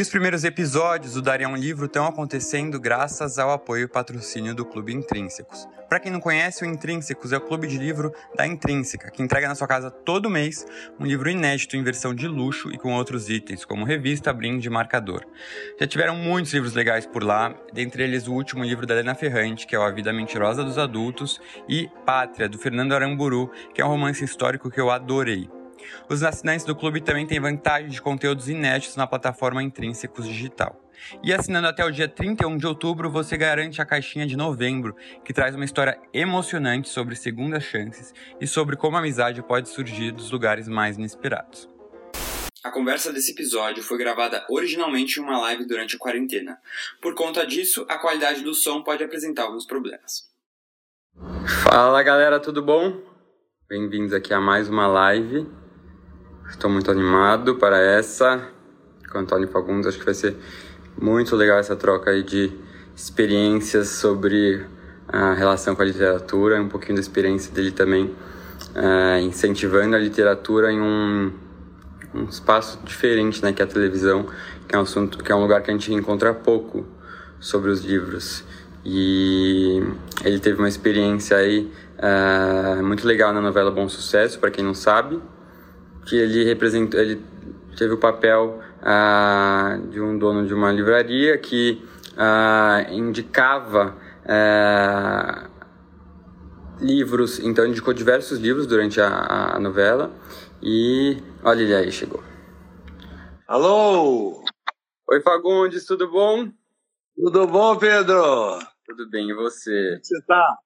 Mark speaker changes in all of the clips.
Speaker 1: E os primeiros episódios do Daria um Livro estão acontecendo graças ao apoio e patrocínio do Clube Intrínsecos. Para quem não conhece, o Intrínsecos é o clube de livro da Intrínseca, que entrega na sua casa todo mês um livro inédito em versão de luxo e com outros itens, como revista, brinde e marcador. Já tiveram muitos livros legais por lá, dentre eles o último livro da Helena Ferrante, que é o A Vida Mentirosa dos Adultos, e Pátria, do Fernando Aramburu, que é um romance histórico que eu adorei. Os assinantes do clube também têm vantagem de conteúdos inéditos na plataforma Intrínsecos Digital. E assinando até o dia 31 de outubro, você garante a caixinha de novembro, que traz uma história emocionante sobre segundas chances e sobre como a amizade pode surgir dos lugares mais inesperados. A conversa desse episódio foi gravada originalmente em uma live durante a quarentena. Por conta disso, a qualidade do som pode apresentar alguns problemas. Fala galera, tudo bom? Bem-vindos aqui a mais uma live. Estou muito animado para essa. Com o Antônio Fagundes, acho que vai ser muito legal essa troca aí de experiências sobre a relação com a literatura, um pouquinho da experiência dele também, uh, incentivando a literatura em um, um espaço diferente, né, que é a televisão, que é um assunto, que é um lugar que a gente encontra pouco sobre os livros. E ele teve uma experiência aí uh, muito legal na novela Bom Sucesso, para quem não sabe que ele representou, ele teve o papel ah, de um dono de uma livraria que ah, indicava ah, livros, então indicou diversos livros durante a, a novela e olha ele aí, chegou.
Speaker 2: Alô!
Speaker 1: Oi Fagundes, tudo bom?
Speaker 2: Tudo bom, Pedro?
Speaker 1: Tudo bem, e você?
Speaker 2: Como você tá?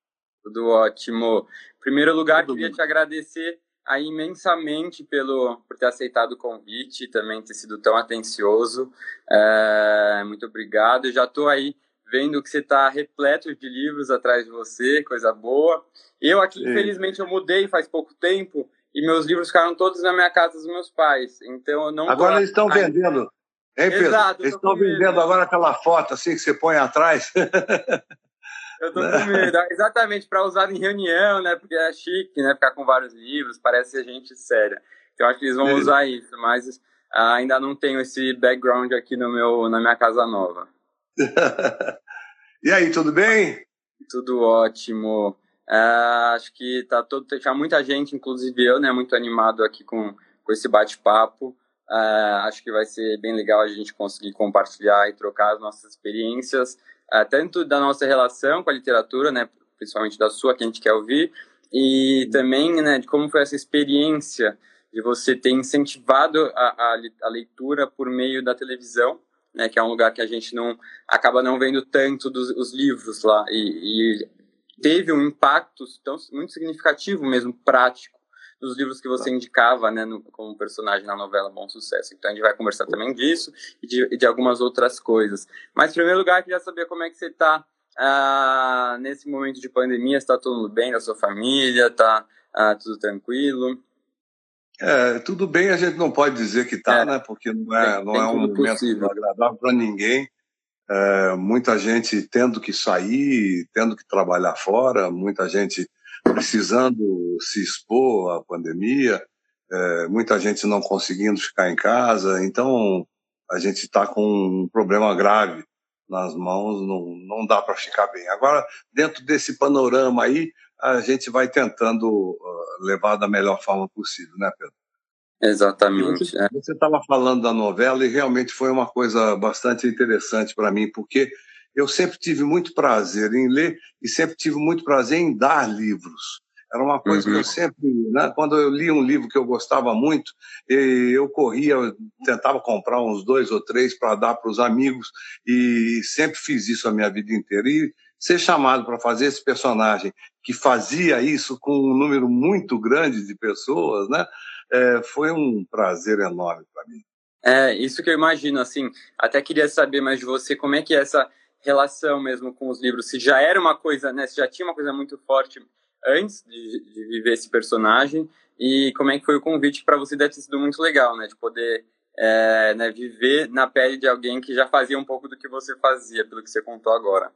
Speaker 1: Tudo ótimo. Em primeiro lugar, tudo queria bom. te agradecer aí imensamente pelo por ter aceitado o convite, também ter sido tão atencioso. É, muito obrigado. Eu já estou aí vendo que você está repleto de livros atrás de você, coisa boa. Eu aqui, Sim. infelizmente, eu mudei faz pouco tempo e meus livros ficaram todos na minha casa dos meus pais. Então eu não.
Speaker 2: Agora eles estão vendendo. Hein, Pedro? Exato, eles estão vendendo agora aquela foto assim que você põe atrás.
Speaker 1: Eu tô com medo. Exatamente, para usar em reunião, né? Porque é chique, né? Ficar com vários livros, parece gente séria. Então, acho que eles vão usar isso, mas uh, ainda não tenho esse background aqui no meu, na minha casa nova.
Speaker 2: e aí, tudo bem?
Speaker 1: Tudo ótimo. Uh, acho que tá todo, já muita gente, inclusive eu, né? Muito animado aqui com, com esse bate-papo. Uh, acho que vai ser bem legal a gente conseguir compartilhar e trocar as nossas experiências tanto da nossa relação com a literatura, né, principalmente da sua, que a gente quer ouvir, e também né, de como foi essa experiência de você ter incentivado a, a, a leitura por meio da televisão, né, que é um lugar que a gente não acaba não vendo tanto dos os livros lá. E, e teve um impacto tão muito significativo mesmo prático dos livros que você indicava, né, no, como personagem na novela Bom Sucesso. Então a gente vai conversar também disso e de, e de algumas outras coisas. Mas, em primeiro lugar, eu queria saber como é que você está ah, nesse momento de pandemia. Está tudo bem na sua família? Está ah, tudo tranquilo?
Speaker 2: É, tudo bem, a gente não pode dizer que está, é, né? Porque não é, tem, não é um momento possível. agradável para ninguém. É, muita gente tendo que sair, tendo que trabalhar fora, muita gente precisando se expor à pandemia, é, muita gente não conseguindo ficar em casa, então a gente está com um problema grave nas mãos, não, não dá para ficar bem. Agora, dentro desse panorama aí, a gente vai tentando uh, levar da melhor forma possível, né, Pedro?
Speaker 1: Exatamente.
Speaker 2: Você estava é. falando da novela e realmente foi uma coisa bastante interessante para mim, porque eu sempre tive muito prazer em ler e sempre tive muito prazer em dar livros. Era uma coisa uhum. que eu uhum. sempre, né, quando eu li um livro que eu gostava muito, eu corria, eu tentava comprar uns dois ou três para dar para os amigos e sempre fiz isso a minha vida inteira. E ser chamado para fazer esse personagem que fazia isso com um número muito grande de pessoas, né, é, foi um prazer enorme para mim.
Speaker 1: É, isso que eu imagino, assim, até queria saber mais de você, como é que é essa relação mesmo com os livros, se já era uma coisa, né, se já tinha uma coisa muito forte antes de, de viver esse personagem e como é que foi o convite para você deve ter sido muito legal, né, de poder é, né, viver na pele de alguém que já fazia um pouco do que você fazia, pelo que você contou agora.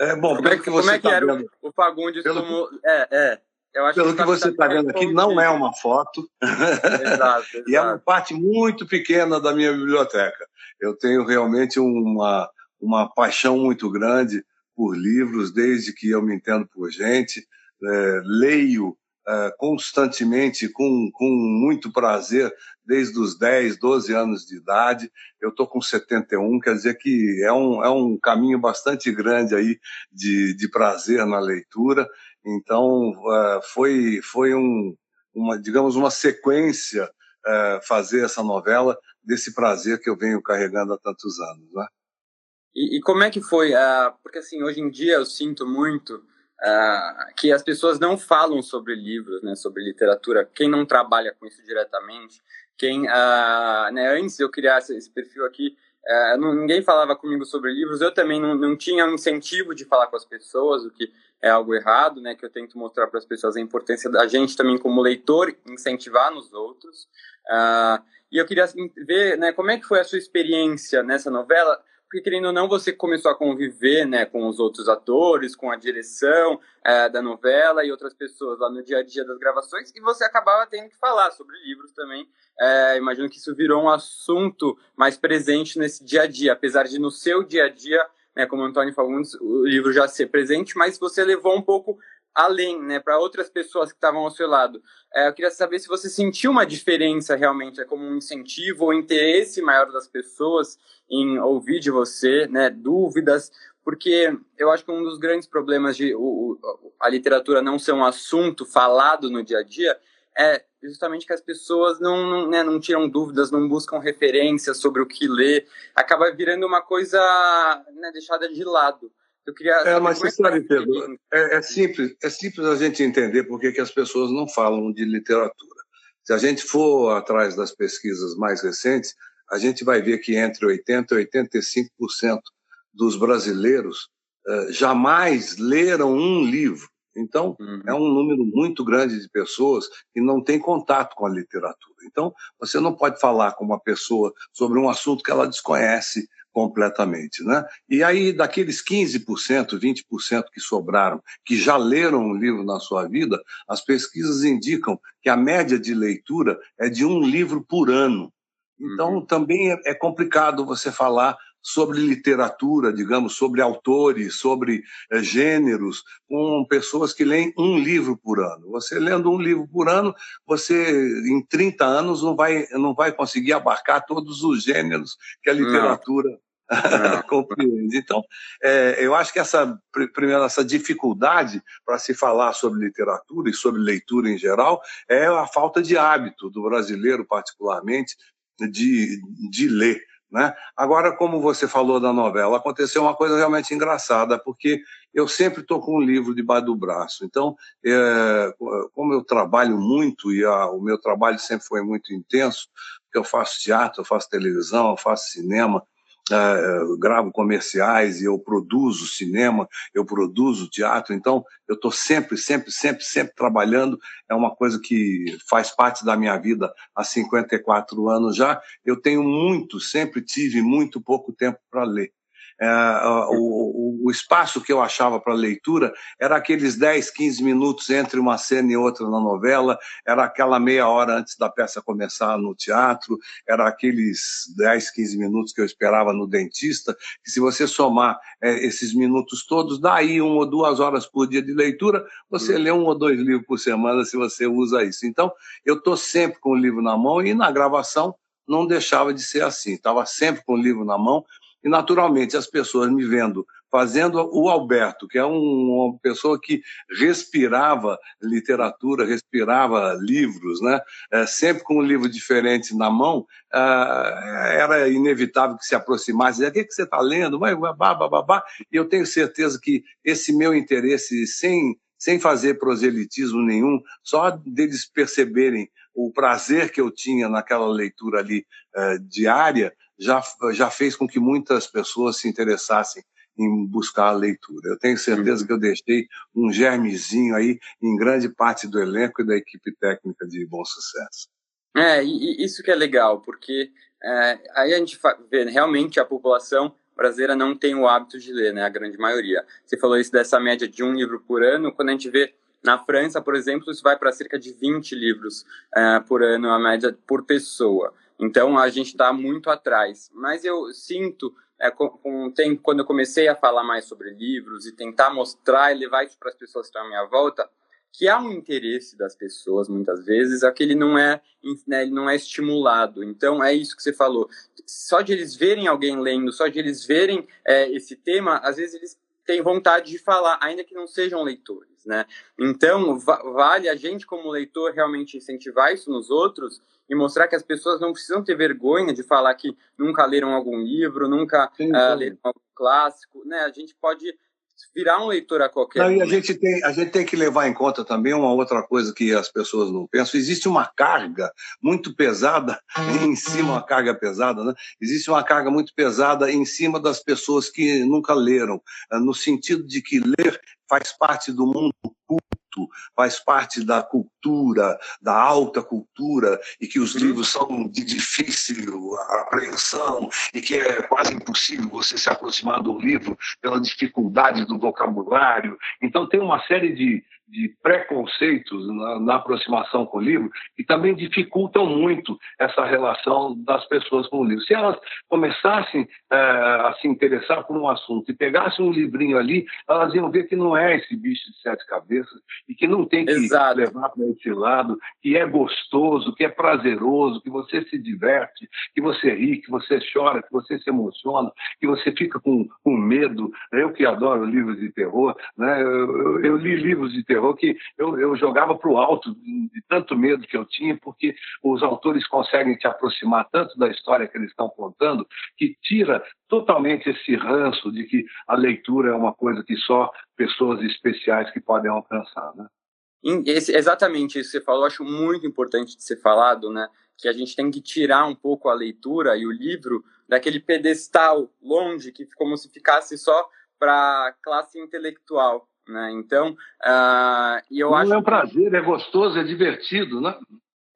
Speaker 2: É bom,
Speaker 1: como é que, como é que tá era vendo, o, Fagundes pelo como é, é.
Speaker 2: Eu acho pelo que, que você está vendo aqui, não é uma foto. Exato, exato. e é uma parte muito pequena da minha biblioteca. Eu tenho realmente uma, uma paixão muito grande por livros, desde que eu me entendo por gente. É, leio é, constantemente, com, com muito prazer, desde os 10, 12 anos de idade. Eu estou com 71, quer dizer que é um, é um caminho bastante grande aí de, de prazer na leitura. Então, é, foi, foi um, uma, digamos, uma sequência é, fazer essa novela desse prazer que eu venho carregando há tantos anos, né?
Speaker 1: E, e como é que foi? Uh, porque assim, hoje em dia eu sinto muito uh, que as pessoas não falam sobre livros, né, sobre literatura. Quem não trabalha com isso diretamente, quem, uh, né, antes eu criasse esse perfil aqui, não, ninguém falava comigo sobre livros. Eu também não, não tinha um incentivo de falar com as pessoas, o que é algo errado, né? Que eu tento mostrar para as pessoas a importância da gente também como leitor incentivar nos outros. Uh, e eu queria assim, ver, né, como é que foi a sua experiência nessa novela, porque querendo ou não você começou a conviver né, com os outros atores, com a direção é, da novela e outras pessoas lá no dia a dia das gravações e você acabava tendo que falar sobre livros também. É, imagino que isso virou um assunto mais presente nesse dia a dia, apesar de no seu dia a dia, né, como o Antônio falou, o livro já ser presente, mas você levou um pouco além, né, para outras pessoas que estavam ao seu lado. É, eu queria saber se você sentiu uma diferença realmente, é como um incentivo ou interesse maior das pessoas em ouvir de você, né, dúvidas, porque eu acho que um dos grandes problemas de o, a literatura não ser um assunto falado no dia a dia é justamente que as pessoas não, não, né, não tiram dúvidas, não buscam referências sobre o que ler, acaba virando uma coisa né, deixada de lado. Eu queria
Speaker 2: é, mas você é sabe, Pedro, é, é, simples, é simples a gente entender por que, as pessoas não falam de literatura. Se a gente for atrás das pesquisas mais recentes, a gente vai ver que entre 80% e 85% dos brasileiros uh, jamais leram um livro. Então, uhum. é um número muito grande de pessoas que não têm contato com a literatura. Então, você não pode falar com uma pessoa sobre um assunto que ela desconhece, completamente. Né? E aí, daqueles 15%, 20% que sobraram, que já leram um livro na sua vida, as pesquisas indicam que a média de leitura é de um livro por ano. Então, uhum. também é, é complicado você falar sobre literatura, digamos, sobre autores, sobre é, gêneros, com pessoas que leem um livro por ano. Você lendo um livro por ano, você em 30 anos não vai, não vai conseguir abarcar todos os gêneros que a literatura compreende. Então, é, eu acho que essa primeiro essa dificuldade para se falar sobre literatura e sobre leitura em geral é a falta de hábito do brasileiro, particularmente, de, de ler. Né? Agora, como você falou da novela, aconteceu uma coisa realmente engraçada, porque eu sempre estou com um livro debaixo do braço. Então, é, como eu trabalho muito, e a, o meu trabalho sempre foi muito intenso, porque eu faço teatro, eu faço televisão, eu faço cinema, uh, gravo comerciais e eu produzo cinema, eu produzo teatro, então eu estou sempre, sempre, sempre, sempre trabalhando. É uma coisa que faz parte da minha vida há 54 anos já. Eu tenho muito, sempre tive muito pouco tempo para ler. É, o, o, espaço que eu achava para leitura era aqueles 10, 15 minutos entre uma cena e outra na novela, era aquela meia hora antes da peça começar no teatro, era aqueles 10, 15 minutos que eu esperava no dentista, que se você somar é, esses minutos todos, dá aí uma ou duas horas por dia de leitura, você uhum. lê um ou dois livros por semana se você usa isso. Então, eu estou sempre com o livro na mão e na gravação não deixava de ser assim, estava sempre com o livro na mão, naturalmente, as pessoas me vendo fazendo o Alberto, que é um, uma pessoa que respirava literatura, respirava livros, né? É, sempre com um livro diferente na mão, é, era inevitável que se aproximasse. O que, é que você está lendo? Babá, babá. E eu tenho certeza que esse meu interesse, sem, sem fazer proselitismo nenhum, só deles perceberem o prazer que eu tinha naquela leitura ali é, diária, já, já fez com que muitas pessoas se interessassem em buscar a leitura. Eu tenho certeza que eu deixei um germezinho aí em grande parte do elenco e da equipe técnica de Bom Sucesso.
Speaker 1: É, e, isso que é legal, porque é, aí a gente vê realmente a população brasileira não tem o hábito de ler, né? A grande maioria. Você falou isso dessa média de um livro por ano, quando a gente vê na França, por exemplo, isso vai para cerca de 20 livros é, por ano, a média por pessoa. Então a gente está muito atrás. Mas eu sinto, é, com, com, tem, quando eu comecei a falar mais sobre livros e tentar mostrar e levar isso para as pessoas que estão à minha volta, que há um interesse das pessoas muitas vezes, é que ele não é, né, não é estimulado. Então é isso que você falou. Só de eles verem alguém lendo, só de eles verem é, esse tema, às vezes eles têm vontade de falar, ainda que não sejam leitores, né? Então va vale a gente como leitor realmente incentivar isso nos outros e mostrar que as pessoas não precisam ter vergonha de falar que nunca leram algum livro, nunca sim, uh, leram algum clássico, né? A gente pode virar um leitor a qualquer
Speaker 2: não, E a gente, tem, a gente tem que levar em conta também uma outra coisa que as pessoas não pensam. Existe uma carga muito pesada em cima, uma carga pesada, né? Existe uma carga muito pesada em cima das pessoas que nunca leram, no sentido de que ler faz parte do mundo culto, faz parte da cultura, da alta cultura, e que os uhum. livros são de difícil apreensão, e que é quase impossível você se aproximar do livro pela dificuldade do vocabulário. Então, tem uma série de, de preconceitos na, na, aproximação com o livro que também dificultam muito essa relação das pessoas com o livro. Se elas começassem é, a se interessar por um assunto e pegassem um livrinho ali, elas iam ver que não é esse bicho de sete cabeças e que não tem que Exato. levar para esse lado, que é gostoso, que é prazeroso, que você se diverte, que você ri, que você chora, que você se emociona, que você fica com, com medo. Eu que adoro livros de terror, né? eu, eu, eu li livros de terror terror que eu, eu jogava para o alto de, tanto medo que eu tinha, porque os autores conseguem te aproximar tanto da história que eles estão contando, que tira totalmente esse ranço de que a leitura é uma coisa que só pessoas especiais que podem alcançar, né?
Speaker 1: Esse, exatamente isso que você falou, acho muito importante de ser falado, né? Que a gente tem que tirar um pouco a leitura e o livro daquele pedestal longe que como se ficasse só para classe intelectual, né? Então, uh, e eu
Speaker 2: não
Speaker 1: acho.
Speaker 2: é um prazer, é gostoso, é divertido, né?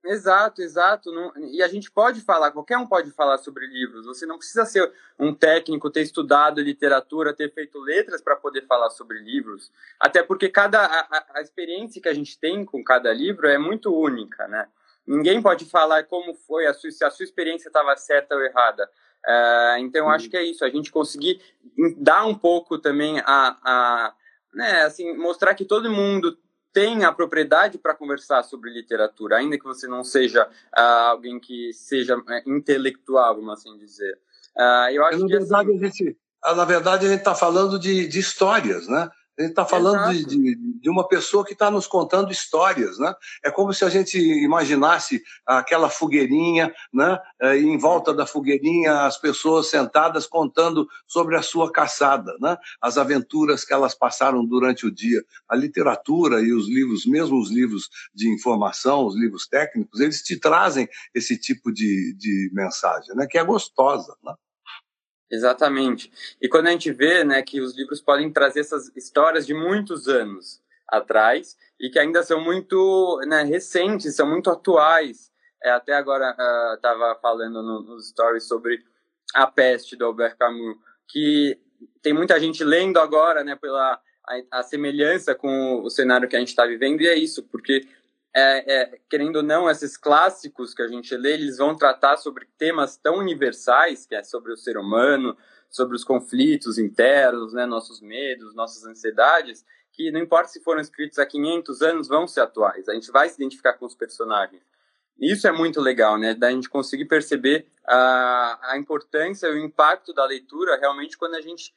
Speaker 1: Exato, exato. Não, e a gente pode falar, qualquer um pode falar sobre livros. Você não precisa ser um técnico, ter estudado literatura, ter feito letras para poder falar sobre livros. Até porque cada a, a, experiência que a gente tem com cada livro é muito única, né? Ninguém pode falar como foi a sua, se a sua experiência estava certa ou errada. Uh, então, eu acho que é isso. A gente conseguir dar um pouco também a, a né, assim, mostrar que todo mundo tem a propriedade para conversar sobre literatura, ainda que você não seja uh, alguém que seja uh, intelectual, vamos assim dizer. Uh, eu acho na que
Speaker 2: verdade, assim... a gente, na verdade a gente está falando de, de histórias, né? A gente está falando de, de, de, uma pessoa que está nos contando histórias, né? É como se a gente imaginasse aquela fogueirinha, né? É, e em volta da fogueirinha as pessoas sentadas contando sobre a sua caçada, né? As aventuras que elas passaram durante o dia. A literatura e os livros, mesmo os livros de informação, os livros técnicos, eles te trazem esse tipo de, de mensagem, né? Que é gostosa, né?
Speaker 1: Exatamente. E quando a gente vê né, que os livros podem trazer essas histórias de muitos anos atrás e que ainda são muito né, recentes, são muito atuais. É, até agora estava uh, falando no, nos stories sobre A Peste, do Albert Camus, que tem muita gente lendo agora né, pela a, a semelhança com o cenário que a gente está vivendo, e é isso, porque é, é, querendo ou não, esses clássicos que a gente lê, eles vão tratar sobre temas tão universais, que é sobre o ser humano, sobre os conflitos internos, né, nossos medos, nossas ansiedades, que não importa se foram escritos há 500 anos, vão ser atuais. A gente vai se identificar com os personagens. Isso é muito legal, né? Da gente conseguir perceber a, a importância e o impacto da leitura realmente quando a gente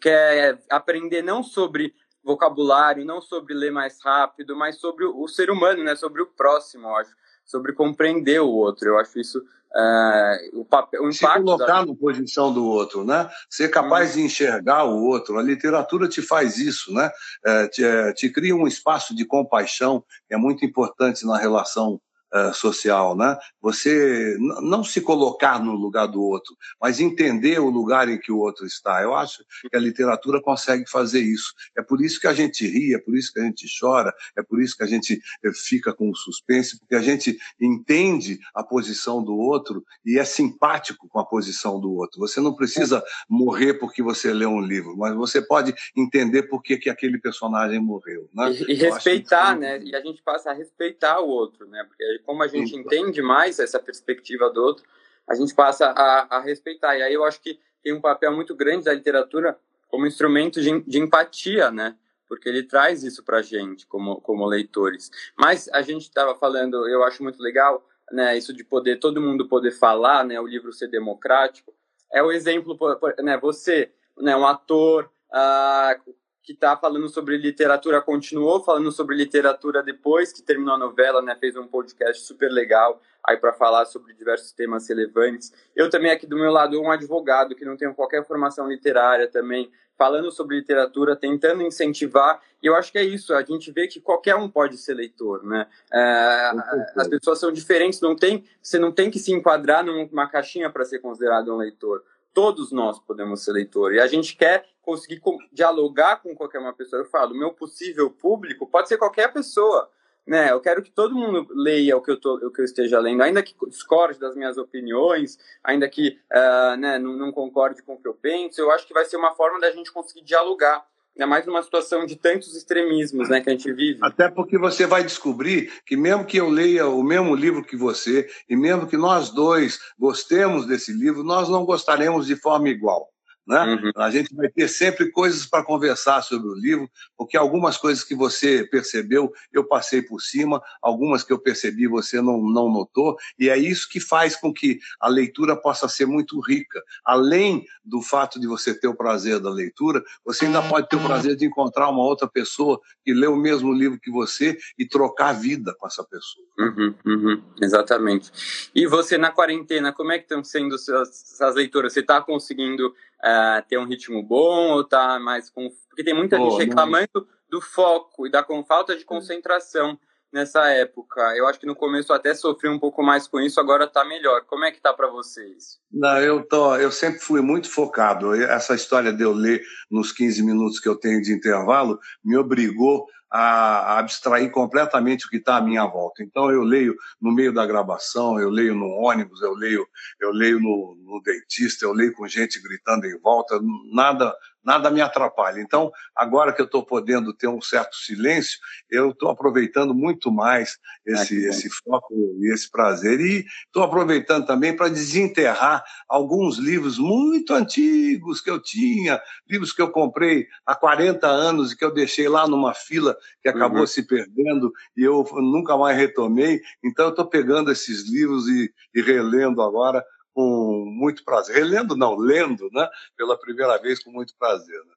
Speaker 1: quer aprender não sobre vocabulário, não sobre ler mais rápido, mas sobre o ser humano, né? Sobre o próximo, eu acho, sobre compreender o outro. Eu acho isso uh, o papel, o
Speaker 2: impacto. Se colocar da... na posição do outro, né? Ser capaz de enxergar o outro. A literatura te faz isso, né? É, te, é, te cria um espaço de compaixão que é muito importante na relação uh, social, né? Você não se colocar no lugar do outro, mas entender o lugar em que o outro está. Eu acho que a literatura consegue fazer isso. É por isso que a gente ri, é por isso que a gente chora, é por isso que a gente eh, fica com o suspense, porque a gente entende a posição do outro e é simpático com a posição do outro. Você não precisa morrer porque você lê um livro, mas você pode entender por que, que aquele personagem morreu. Né?
Speaker 1: E, e respeitar, né? E a gente passa a respeitar o outro, né? Porque como a gente Sim. entende mais essa perspectiva do outro, a gente passa a, a, respeitar. E aí eu acho que tem um papel muito grande da literatura como instrumento de, de empatia, né? Porque ele traz isso para a gente como, como leitores. Mas a gente estava falando, eu acho muito legal, né? Isso de poder, todo mundo poder falar, né? O livro ser democrático. É o exemplo, né? Você, né? Um ator, ah, que está falando sobre literatura, continuou falando sobre literatura depois que terminou a novela, né? Fez um podcast super legal aí para falar sobre diversos temas relevantes. Eu também aqui do meu lado um advogado que não tenho qualquer formação literária também, falando sobre literatura, tentando incentivar. E eu acho que é isso. A gente vê que qualquer um pode ser leitor, né? É, as pessoas são diferentes. Não tem, você não tem que se enquadrar numa caixinha para ser considerado um leitor todos nós podemos ser leitor. E a gente quer conseguir dialogar com qualquer uma pessoa. Eu falo, meu possível público pode ser qualquer pessoa. Né, eu quero que todo mundo leia o que eu, tô, o que eu esteja lendo, ainda que discorde das minhas opiniões, ainda que uh, né, não, não concorde com o que eu penso, eu acho que vai ser uma forma da gente conseguir dialogar ainda mais numa situação de tantos extremismos né, que a gente vive.
Speaker 2: Até porque você vai descobrir que, mesmo que eu leia o mesmo livro que você, e mesmo que nós dois gostemos desse livro, nós não gostaremos de forma igual. Né? Uhum. A gente vai ter sempre coisas para conversar sobre o livro, porque algumas coisas que você percebeu eu passei por cima, algumas que eu percebi você não, não notou, e é isso que faz com que a leitura possa ser muito rica. Além do fato de você ter o prazer da leitura, você ainda pode ter o prazer de encontrar uma outra pessoa que lê o mesmo livro que você e trocar vida com essa pessoa.
Speaker 1: Uhum, uhum, exatamente. E você na quarentena, como é que estão sendo suas leituras? Você está conseguindo uh, ter um ritmo bom ou tá mais com. Porque tem muita oh, gente reclamando do foco e da com falta de concentração nessa época. Eu acho que no começo até sofri um pouco mais com isso, agora tá melhor. Como é que tá para vocês?
Speaker 2: Não, eu tô, eu sempre fui muito focado. Essa história de eu ler nos 15 minutos que eu tenho de intervalo me obrigou a abstrair completamente o que está à minha volta. Então eu leio no meio da gravação, eu leio no ônibus, eu leio, eu leio no, no dentista, eu leio com gente gritando em volta, nada nada me atrapalha. Então, agora que eu estou podendo ter um certo silêncio, eu estou aproveitando muito mais esse, ah, esse foco e esse prazer. E estou aproveitando também para desenterrar alguns livros muito antigos que eu tinha, livros que eu comprei há 40 anos e que eu deixei lá numa fila que acabou uhum. se perdendo e eu nunca mais retomei. Então, eu estou pegando esses livros e, e relendo agora com muito prazer. Relendo, não, lendo, né? Pela primeira vez com muito prazer. Né?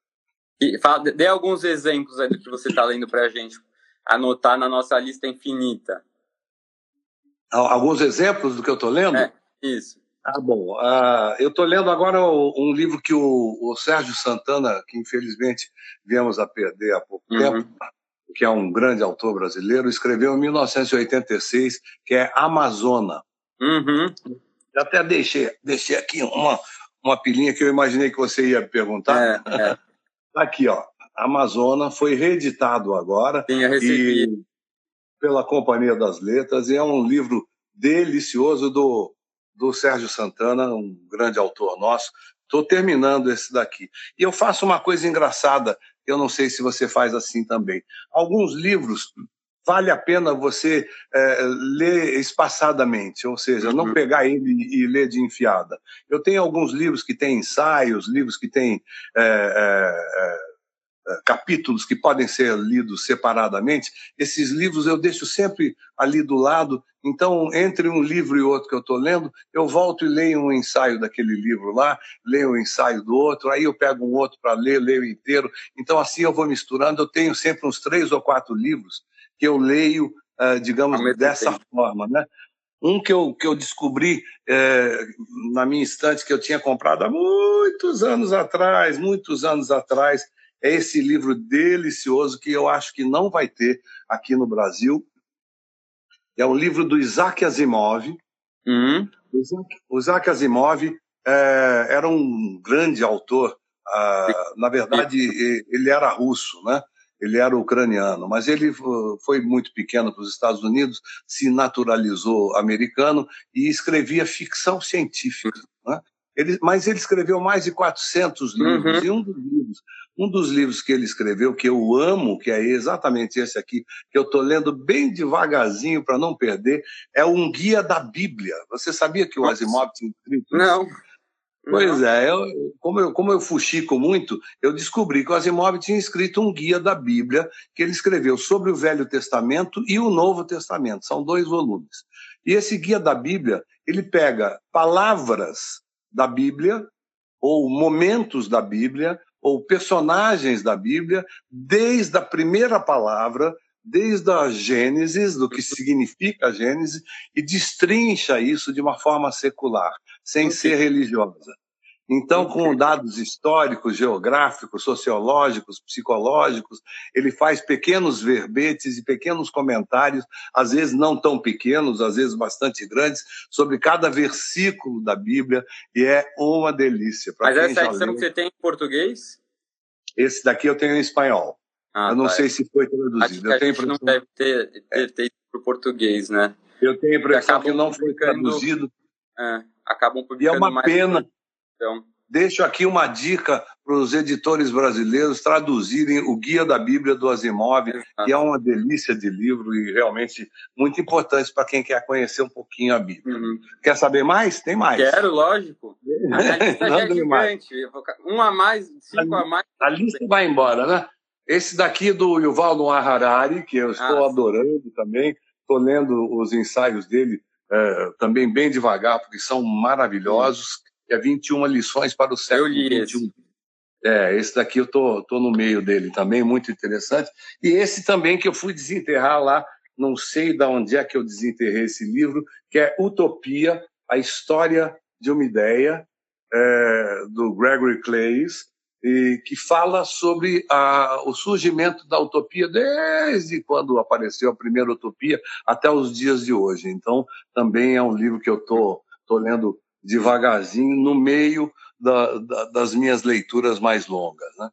Speaker 1: E fala, dê alguns exemplos aí do que você está lendo para a gente anotar na nossa lista infinita.
Speaker 2: Alguns exemplos do que eu estou lendo?
Speaker 1: É, isso.
Speaker 2: Ah, bom. Uh, eu estou lendo agora um livro que o, o, Sérgio Santana, que infelizmente viemos a perder há pouco uhum. tempo, que é um grande autor brasileiro, escreveu em 1986, que é Amazona.
Speaker 1: Uhum.
Speaker 2: Até deixei, deixei aqui uma, uma pilinha que eu imaginei que você ia perguntar. É, é. Tá aqui, ó. Amazona foi reeditado agora.
Speaker 1: Sim, eu recebi. E,
Speaker 2: pela Companhia das Letras, e é um livro delicioso do, do Sérgio Santana, um grande autor nosso. Estou terminando esse daqui. E eu faço uma coisa engraçada, eu não sei se você faz assim também. Alguns livros vale a pena você é, ler espaçadamente, ou seja, uhum. não pegar ele e ler de enfiada. Eu tenho alguns livros que têm ensaios, livros que têm é, é, é, capítulos que podem ser lidos separadamente. Esses livros eu deixo sempre ali do lado. Então, entre um livro e outro que eu estou lendo, eu volto e leio um ensaio daquele livro lá, leio o um ensaio do outro, aí eu pego um outro para ler, leio inteiro. Então, assim eu vou misturando. Eu tenho sempre uns três ou quatro livros que eu leio, uh, digamos, dessa tempo. forma, né? Um que eu, que eu descobri é, na minha estante, que eu tinha comprado há muitos anos atrás, muitos anos atrás, é esse livro delicioso que eu acho que não vai ter aqui no Brasil. É um livro do Isaac Asimov.
Speaker 1: Uhum.
Speaker 2: O, Isaac, o Isaac Asimov é, era um grande autor. Ah, na verdade, ele era russo, né? Ele era ucraniano, mas ele foi muito pequeno para os Estados Unidos, se naturalizou americano e escrevia ficção científica. Né? Ele, mas ele escreveu mais de 400 livros, uhum. e um dos livros, um dos livros que ele escreveu, que eu amo, que é exatamente esse aqui, que eu estou lendo bem devagarzinho para não perder, é um guia da Bíblia. Você sabia que o Asimov tinha escrito?
Speaker 1: Não.
Speaker 2: Pois é, eu, como, eu, como eu fuxico muito, eu descobri que o Asimov tinha escrito um guia da Bíblia que ele escreveu sobre o Velho Testamento e o Novo Testamento. São dois volumes. E esse guia da Bíblia, ele pega palavras da Bíblia, ou momentos da Bíblia, ou personagens da Bíblia, desde a primeira palavra, desde a Gênesis, do que significa a Gênesis, e destrincha isso de uma forma secular sem ser religiosa. Então, com dados históricos, geográficos, sociológicos, psicológicos, ele faz pequenos verbetes e pequenos comentários, às vezes não tão pequenos, às vezes bastante grandes, sobre cada versículo da Bíblia, e é uma delícia.
Speaker 1: Mas essa edição que você tem em português?
Speaker 2: Esse daqui eu tenho em espanhol. Ah, eu não tá. sei se foi traduzido.
Speaker 1: Acho que eu tenho a não deve ter, ter, ter para o português, né?
Speaker 2: Eu tenho a impressão que não foi traduzido.
Speaker 1: É acabam publicando
Speaker 2: e é uma
Speaker 1: mais
Speaker 2: pena. Então, Deixo aqui uma dica para os editores brasileiros traduzirem o Guia da Bíblia do Asimov, que é uma delícia de livro e realmente muito importante para quem quer conhecer um pouquinho a Bíblia. Uhum. Quer saber mais? Tem mais.
Speaker 1: Quero, lógico. A lista é gigante. Um a mais, cinco a, a mais.
Speaker 2: A lista vai embora, né? Esse daqui do Yuval Noah Harari, que eu estou ah, adorando também. Estou lendo os ensaios dele é, também bem devagar, porque são maravilhosos. É 21 lições para o século XXI. É, esse daqui eu tô, tô no meio dele também, muito interessante. E esse também que eu fui desenterrar lá, não sei de onde é que eu desenterrei esse livro, que é Utopia, a história de uma ideia, é, do Gregory Clays, que fala sobre a, o surgimento da utopia desde quando apareceu a primeira utopia até os dias de hoje. Então, também é um livro que eu estou tô, tô lendo devagarzinho no meio da, da, das minhas leituras mais longas. Né?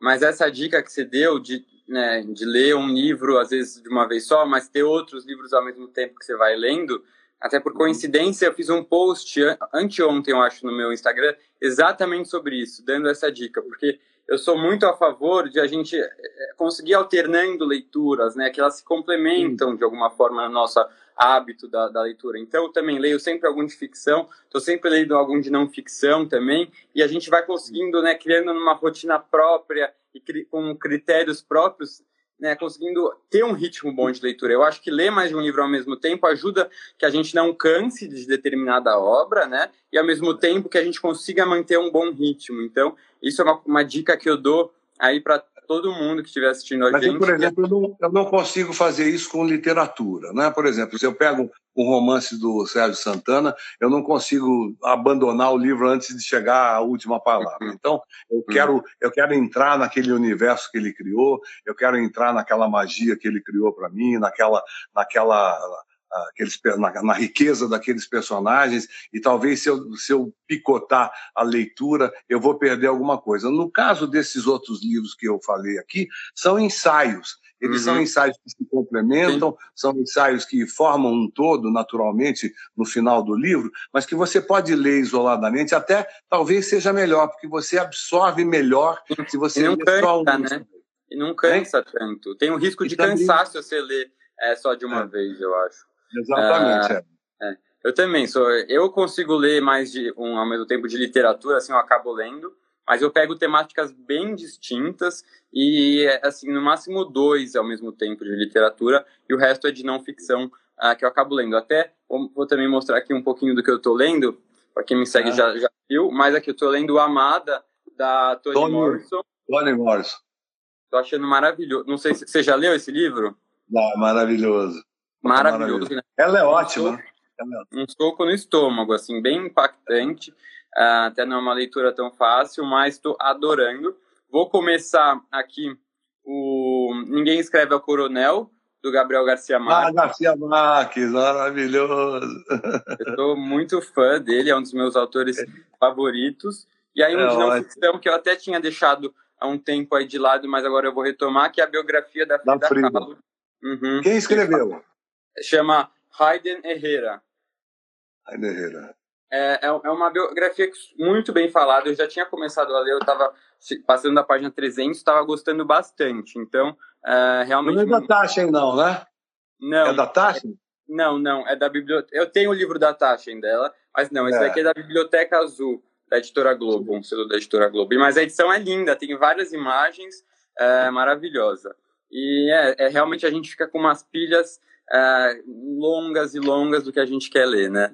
Speaker 1: Mas essa dica que você deu de, né, de ler um livro, às vezes de uma vez só, mas ter outros livros ao mesmo tempo que você vai lendo, até por coincidência, eu fiz um post anteontem, eu acho, no meu Instagram, exatamente sobre isso, dando essa dica, porque eu sou muito a favor de a gente eh, eh, conseguir alternando leituras, né, que elas se complementam de alguma forma no nosso hábito da, da leitura. Então, eu também leio sempre algum de ficção, estou sempre lendo algum de não ficção também, e a gente vai conseguindo, né, criando uma rotina própria e com critérios próprios, né, conseguindo ter um ritmo bom de leitura. Eu acho que ler mais de um livro ao mesmo tempo ajuda que a gente não canse de determinada obra, né? E ao mesmo tempo que a gente consiga manter um bom ritmo. Então, isso é uma, uma dica que eu dou aí para todo mundo que estiver assistindo a
Speaker 2: Mas
Speaker 1: gente.
Speaker 2: Eu, por exemplo, eu não, eu não, consigo fazer isso com literatura. Né? Por exemplo, se eu pego um romance do Sérgio Santana, eu não consigo abandonar o livro antes de chegar à última palavra. Uhum. Então, eu uhum. quero, eu quero entrar naquele universo que ele criou, eu quero entrar naquela magia que ele criou para mim, naquela, naquela aqueles, na, na, riqueza daqueles personagens, e talvez se eu, se eu picotar a leitura, eu vou perder alguma coisa. No caso desses outros livros que eu falei aqui, são ensaios. Eles uhum. são ensaios que se complementam, Sim. são ensaios que formam um todo, naturalmente, no final do livro, mas que você pode ler isoladamente, até talvez seja melhor, porque você absorve melhor se você
Speaker 1: ler cansa, um. Né? E não cansa é? tanto. Tem o risco de também... cansaço se você ler é, só de uma é. vez, eu acho.
Speaker 2: Exatamente. É.
Speaker 1: é. Eu também sou. Eu consigo ler mais de um ao mesmo tempo de literatura, assim eu acabo lendo, mas eu pego temáticas bem distintas e assim no máximo dois ao mesmo tempo de literatura e o resto é de não ficção uh, que eu acabo lendo. Até vou, vou, também mostrar aqui um pouquinho do que eu estou lendo para quem me segue ah. já, já viu, mas aqui eu estou lendo Amada da Toni Tony, Morrison.
Speaker 2: Toni Morrison.
Speaker 1: Tô achando maravilhoso. Não sei se você já leu esse livro?
Speaker 2: Não, maravilhoso.
Speaker 1: Maravilhoso, né?
Speaker 2: Ela é ótima.
Speaker 1: Um soco no estômago, assim, bem impactante. Uh, até não é uma leitura tão fácil, mas estou adorando. Vou começar aqui o Ninguém Escreve ao Coronel, do Gabriel Garcia ah,
Speaker 2: Marques. Ah, Garcia Marques, maravilhoso.
Speaker 1: Eu sou muito fã dele, é um dos meus autores favoritos. E aí, um é de não ficção que eu até tinha deixado há um tempo aí de lado, mas agora eu vou retomar, que é a biografia da Frida, da Frida. Kahlo.
Speaker 2: Uhum. Quem escreveu?
Speaker 1: Chama Hayden Herrera.
Speaker 2: Hayden Herrera.
Speaker 1: É, é, é uma biografia muito bem falada. Eu já tinha começado a ler, eu estava passando da página 300, estava gostando bastante. Então, é, realmente.
Speaker 2: Não é da Taschen, não, né?
Speaker 1: Não.
Speaker 2: É da Taschen?
Speaker 1: Não, não, é da biblioteca. Eu tenho o livro da Taschen dela, mas não, esse é. daqui é da Biblioteca Azul, da editora Globo, um selo da editora Globo. Mas a edição é linda, tem várias imagens, é maravilhosa. E é, é realmente a gente fica com umas pilhas é, longas e longas do que a gente quer ler, né?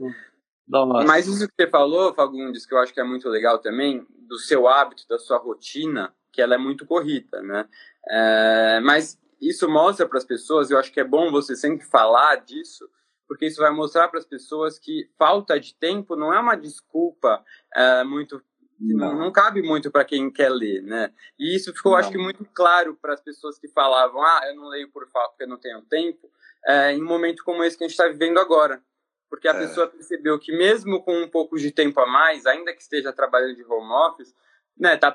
Speaker 1: Nossa. Mas isso que você falou, Fagundes, que eu acho que é muito legal também, do seu hábito, da sua rotina, que ela é muito corrida, né? É, mas isso mostra para as pessoas, eu acho que é bom você sempre falar disso, porque isso vai mostrar para as pessoas que falta de tempo não é uma desculpa é, muito não. não. cabe muito para quem quer ler, né? E isso ficou, não. acho que, muito claro para as pessoas que falavam: ah, eu não leio por falta porque eu não tenho tempo, é, em um momento como esse que a gente está vivendo agora. Porque a é. pessoa percebeu que, mesmo com um pouco de tempo a mais, ainda que esteja trabalhando de home office, né, tá,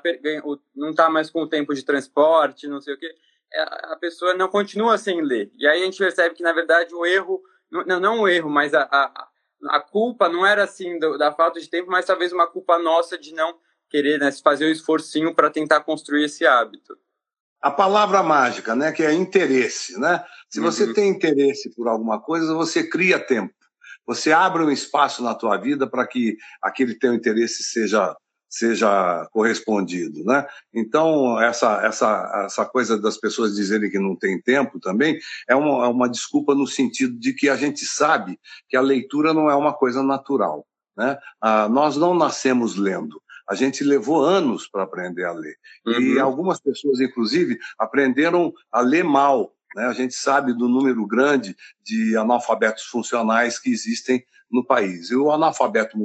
Speaker 1: não está mais com o tempo de transporte, não sei o quê, é, a pessoa não continua sem ler. E aí a gente percebe que, na verdade, o erro, não, não o erro, mas a, a, a culpa não era assim do, da falta de tempo, mas talvez uma culpa nossa de não querer né, fazer o esforcinho para tentar construir esse hábito.
Speaker 2: A palavra mágica, né, que é interesse, né? Se você uhum. tem interesse por alguma coisa, você cria tempo. Você abre um espaço na tua vida para que aquele teu interesse seja seja correspondido, né? Então essa essa essa coisa das pessoas dizerem que não tem tempo também é uma, é uma desculpa no sentido de que a gente sabe que a leitura não é uma coisa natural, né? Ah, nós não nascemos lendo. A gente levou anos para aprender a ler. Uhum. E algumas pessoas, inclusive, aprenderam a ler mal. Né? A gente sabe do número grande de analfabetos funcionais que existem no país. E o analfabeto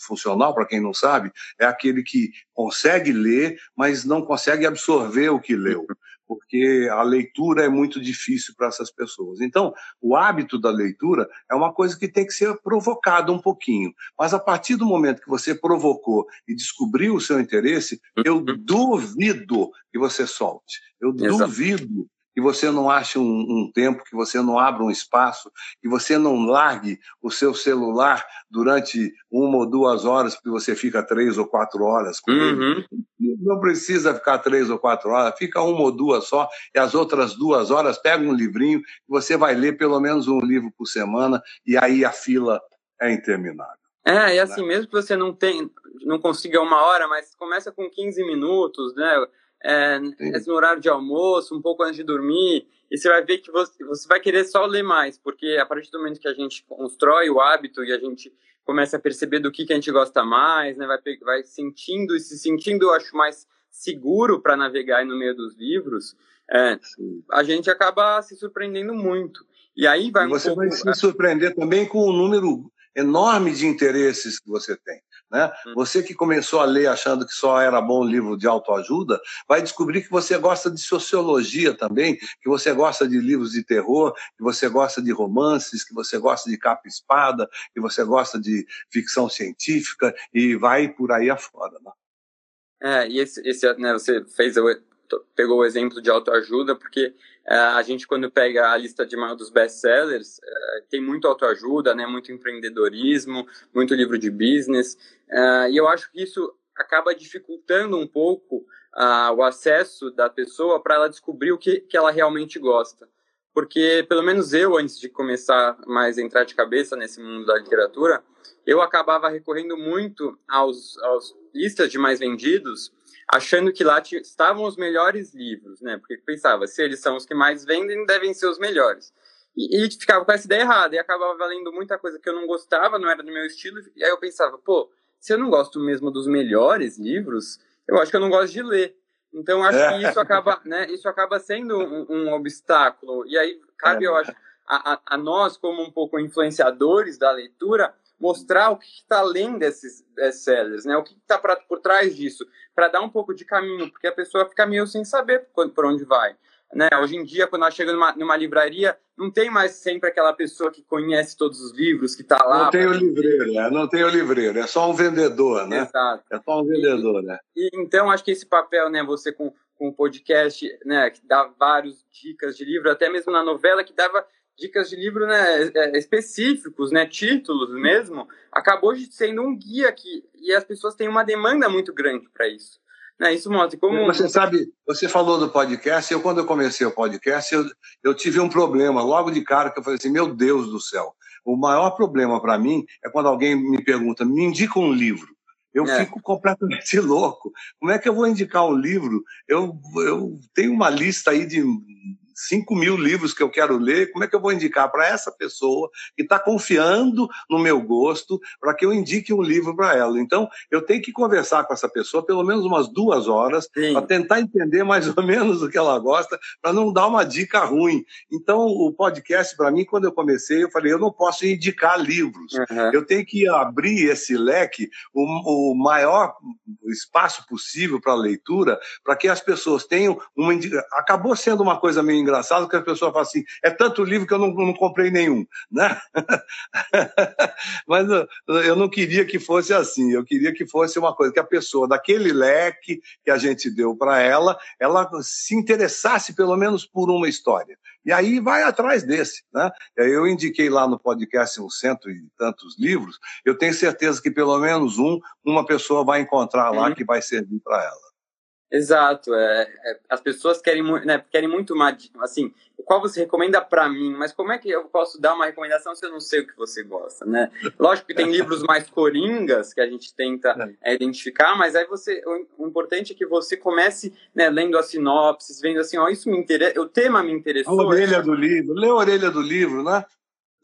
Speaker 2: funcional, para quem não sabe, é aquele que consegue ler, mas não consegue absorver o que leu, porque a leitura é muito difícil para essas pessoas. Então, o hábito da leitura é uma coisa que tem que ser provocada um pouquinho. Mas a partir do momento que você provocou e descobriu o seu interesse, eu uhum. duvido que você solte. Eu Exato. duvido que você não ache um, um, tempo, que você não abra um espaço, que você não largue o seu celular durante uma ou duas horas, porque você fica três ou quatro horas com uhum. ele. Não precisa ficar três ou quatro horas, fica uma ou duas só, e as outras duas horas pega um livrinho, e você vai ler pelo menos um livro por semana, e aí a fila é interminável.
Speaker 1: É, e assim, né? mesmo que você não tem, não consiga uma hora, mas começa com 15 minutos, né? É, no horário de almoço, um pouco antes de dormir, e você vai ver que você, você vai querer só ler mais, porque a partir do momento que a gente constrói o hábito e a gente começa a perceber do que, que a gente gosta mais, né, vai, vai sentindo e se sentindo, eu acho, mais seguro para navegar no meio dos livros, é, a gente acaba se surpreendendo muito. E aí vai
Speaker 2: e você um pouco... vai se surpreender também com o número enorme de interesses que você tem. Né? Hum. Você que começou a ler achando que só era bom livro de autoajuda, vai descobrir que você gosta de sociologia também, que você gosta de livros de terror, que você gosta de romances, que você gosta de capa espada, que você gosta de ficção científica e vai por aí afora. Né?
Speaker 1: É, e esse, esse né, você fez pegou o exemplo de autoajuda, porque é, a gente, quando pega a lista de dos best-sellers, é, tem muito autoajuda, né, muito empreendedorismo, muito livro de business, é, e eu acho que isso acaba dificultando um pouco o acesso da pessoa para ela descobrir o que, que ela realmente gosta. Porque, pelo menos eu, antes de começar mais a entrar de cabeça nesse mundo da literatura, eu acabava recorrendo muito aos, aos listas de mais vendidos achando que lá estavam os melhores livros, né? Porque pensava, se eles são os que mais vendem, devem ser os melhores. E, e ficava com essa ideia errada, e acabava valendo muita coisa que eu não gostava, não era do meu estilo, e aí eu pensava, pô, se eu não gosto mesmo dos melhores livros, eu acho que eu não gosto de ler. Então, acho que isso acaba, né, isso acaba sendo um, um obstáculo. E aí, cabe, eu acho, a, a, a nós, como um pouco influenciadores da leitura, mostrar o que está além desses sellers, né? O que está por trás disso, para dar um pouco de caminho, porque a pessoa fica meio sem saber por onde vai. né? Hoje em dia, quando nós chegamos numa, numa livraria, não tem mais sempre aquela pessoa que conhece todos os livros, que está lá.
Speaker 2: Não tem o livreiro, né? não tem o livreiro, é só um vendedor, né?
Speaker 1: Exato.
Speaker 2: É só um vendedor, né?
Speaker 1: E, então, acho que esse papel, né, você com, com o podcast, né, que dá várias dicas de livro, até mesmo na novela, que dava dicas de livro né, é, específicos, né, títulos mesmo, acabou sendo um guia que e as pessoas têm uma demanda muito grande para isso. Né? Isso mostra como
Speaker 2: você sabe, você falou do podcast. Eu quando eu comecei o podcast, eu, eu tive um problema logo de cara que eu falei assim, meu Deus do céu. O maior problema para mim é quando alguém me pergunta, me indica um livro. Eu é. fico completamente louco. Como é que eu vou indicar um livro? Eu, eu tenho uma lista aí de 5 mil livros que eu quero ler, como é que eu vou indicar para essa pessoa que está confiando no meu gosto para que eu indique um livro para ela? Então, eu tenho que conversar com essa pessoa pelo menos umas duas horas para tentar entender mais ou menos o que ela gosta, para não dar uma dica ruim. Então, o podcast, para mim, quando eu comecei, eu falei, eu não posso indicar livros. Uhum. Eu tenho que abrir esse leque, o, o maior espaço possível para a leitura, para que as pessoas tenham uma. Acabou sendo uma coisa meio engraçado que a pessoa fala assim: é tanto livro que eu não, não comprei nenhum, né? Mas eu não queria que fosse assim. Eu queria que fosse uma coisa que a pessoa, daquele leque que a gente deu para ela, ela se interessasse pelo menos por uma história. E aí vai atrás desse, né? Eu indiquei lá no podcast uns cento e tantos livros. Eu tenho certeza que pelo menos um, uma pessoa vai encontrar lá uhum. que vai servir para ela.
Speaker 1: Exato, é, é, as pessoas querem, né, querem muito uma, assim, qual você recomenda para mim, mas como é que eu posso dar uma recomendação se eu não sei o que você gosta, né? Lógico que tem livros mais coringas que a gente tenta é. identificar, mas aí você, o, o, importante é que você comece, né, lendo as sinopses, vendo assim, ó, isso me interessa, o tema me interessou.
Speaker 2: A orelha do livro, lê a orelha do livro, né?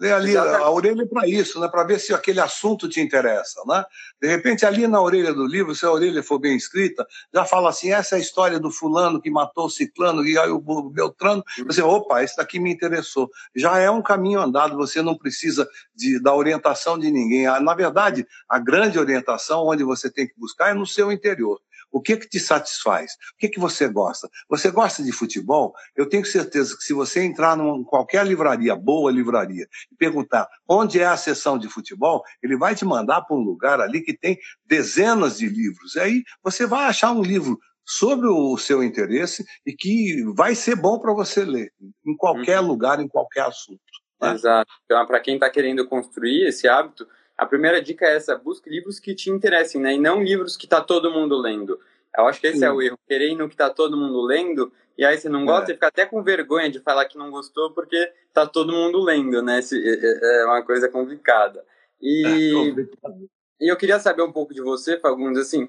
Speaker 2: Lê ali Exatamente. a orelha para isso, né? para ver se aquele assunto te interessa. Né? De repente, ali na orelha do livro, se a orelha for bem escrita, já fala assim: essa é a história do fulano que matou o ciclano e aí o Beltrano. Uhum. Você, opa, esse daqui me interessou. Já é um caminho andado, você não precisa de, da orientação de ninguém. Na verdade, a grande orientação onde você tem que buscar é no seu interior. O que que te satisfaz? O que que você gosta? Você gosta de futebol? Eu tenho certeza que se você entrar em qualquer livraria, boa livraria, e perguntar onde é a sessão de futebol, ele vai te mandar para um lugar ali que tem dezenas de livros. E aí você vai achar um livro sobre o seu interesse e que vai ser bom para você ler em qualquer uhum. lugar, em qualquer assunto.
Speaker 1: Né? Exato. Então, para quem está querendo construir esse hábito, a primeira dica é essa: busque livros que te interessem, né? E não livros que tá todo mundo lendo. Eu acho que esse Sim. é o erro, querer ir no que tá todo mundo lendo, e aí você não gosta, é. e fica até com vergonha de falar que não gostou, porque tá todo mundo lendo, né? É, é uma coisa complicada. E, é e eu queria saber um pouco de você, Fagundes, assim,